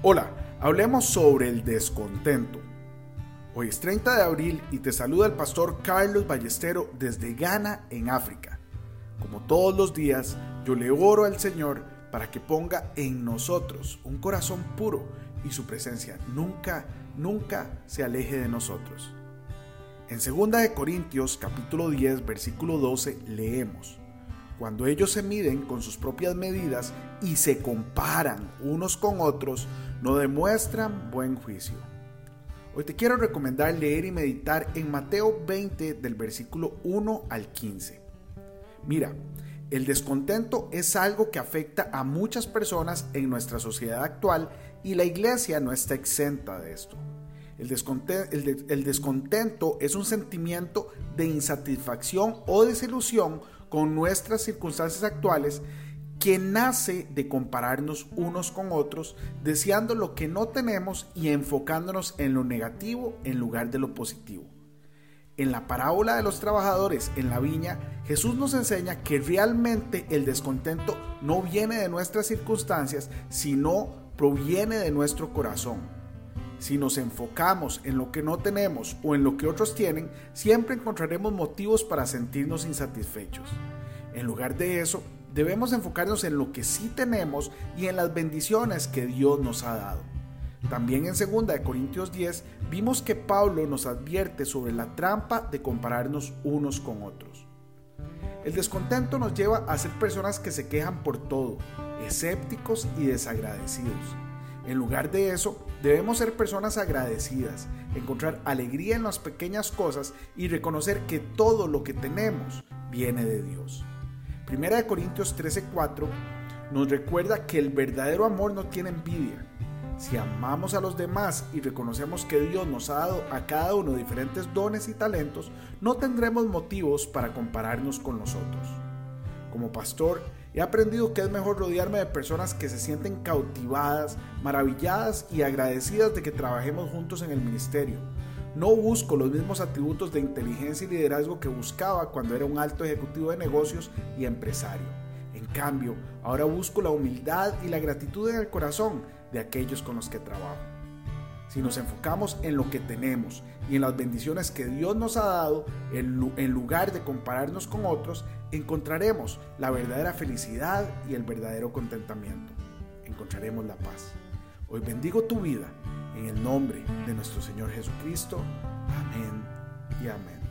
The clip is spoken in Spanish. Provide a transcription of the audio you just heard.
Hola, hablemos sobre el descontento. Hoy es 30 de abril y te saluda el pastor Carlos Ballestero desde Ghana, en África. Como todos los días, yo le oro al Señor para que ponga en nosotros un corazón puro y su presencia nunca, nunca se aleje de nosotros. En 2 de Corintios capítulo 10 versículo 12 leemos: Cuando ellos se miden con sus propias medidas y se comparan unos con otros, no demuestran buen juicio. Hoy te quiero recomendar leer y meditar en Mateo 20 del versículo 1 al 15. Mira, el descontento es algo que afecta a muchas personas en nuestra sociedad actual y la iglesia no está exenta de esto. El descontento, es un sentimiento de insatisfacción o desilusión con nuestras circunstancias actuales que nace de compararnos unos con otros, deseando lo que no tenemos y enfocándonos en lo negativo en lugar de lo positivo. En la parábola de los trabajadores en la viña, Jesús nos enseña que realmente el descontento no viene de nuestras circunstancias, sino proviene de nuestro corazón. Si nos enfocamos en lo que no tenemos o en lo que otros tienen, siempre encontraremos motivos para sentirnos insatisfechos. En lugar de eso, debemos enfocarnos en lo que sí tenemos y en las bendiciones que Dios nos ha dado. También en 2 de Corintios 10 vimos que Pablo nos advierte sobre la trampa de compararnos unos con otros. El descontento nos lleva a ser personas que se quejan por todo, escépticos y desagradecidos. En lugar de eso, debemos ser personas agradecidas, encontrar alegría en las pequeñas cosas y reconocer que todo lo que tenemos viene de Dios. Primera de Corintios 13:4 nos recuerda que el verdadero amor no tiene envidia. Si amamos a los demás y reconocemos que Dios nos ha dado a cada uno diferentes dones y talentos, no tendremos motivos para compararnos con los otros. Como pastor, he aprendido que es mejor rodearme de personas que se sienten cautivadas, maravilladas y agradecidas de que trabajemos juntos en el ministerio no busco los mismos atributos de inteligencia y liderazgo que buscaba cuando era un alto ejecutivo de negocios y empresario. En cambio, ahora busco la humildad y la gratitud en el corazón de aquellos con los que trabajo. Si nos enfocamos en lo que tenemos y en las bendiciones que Dios nos ha dado, en lugar de compararnos con otros, encontraremos la verdadera felicidad y el verdadero contentamiento. Encontraremos la paz. Hoy bendigo tu vida en el nombre de nuestro Señor Jesucristo. Amén y amén.